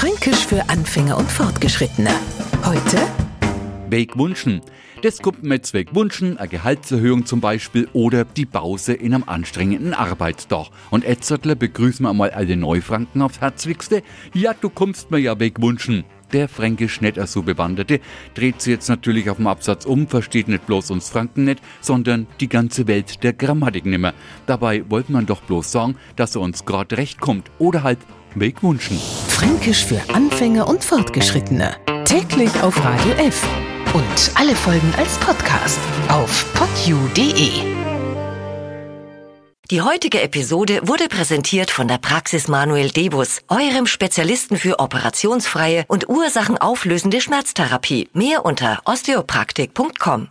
Fränkisch für Anfänger und Fortgeschrittene. Heute Weg wünschen. Das kommt jetzt weg wünschen, eine Gehaltserhöhung zum Beispiel oder die Pause in einem anstrengenden Arbeitstag. Und Etzertler begrüßen wir mal alle Neufranken aufs Herzlichste. Ja, du kommst mir ja weg wünschen. Der fränkisch nicht so Bewanderte dreht sich jetzt natürlich auf dem Absatz um, versteht nicht bloß uns Franken nicht, sondern die ganze Welt der Grammatik nimmer. Dabei wollte man doch bloß sagen, dass er uns grad recht kommt oder halt Weg wünschen. Fränkisch für Anfänger und Fortgeschrittene. Täglich auf Radio F. Und alle Folgen als Podcast auf podu.de. Die heutige Episode wurde präsentiert von der Praxis Manuel Debus, eurem Spezialisten für operationsfreie und ursachenauflösende Schmerztherapie. Mehr unter osteopraktik.com.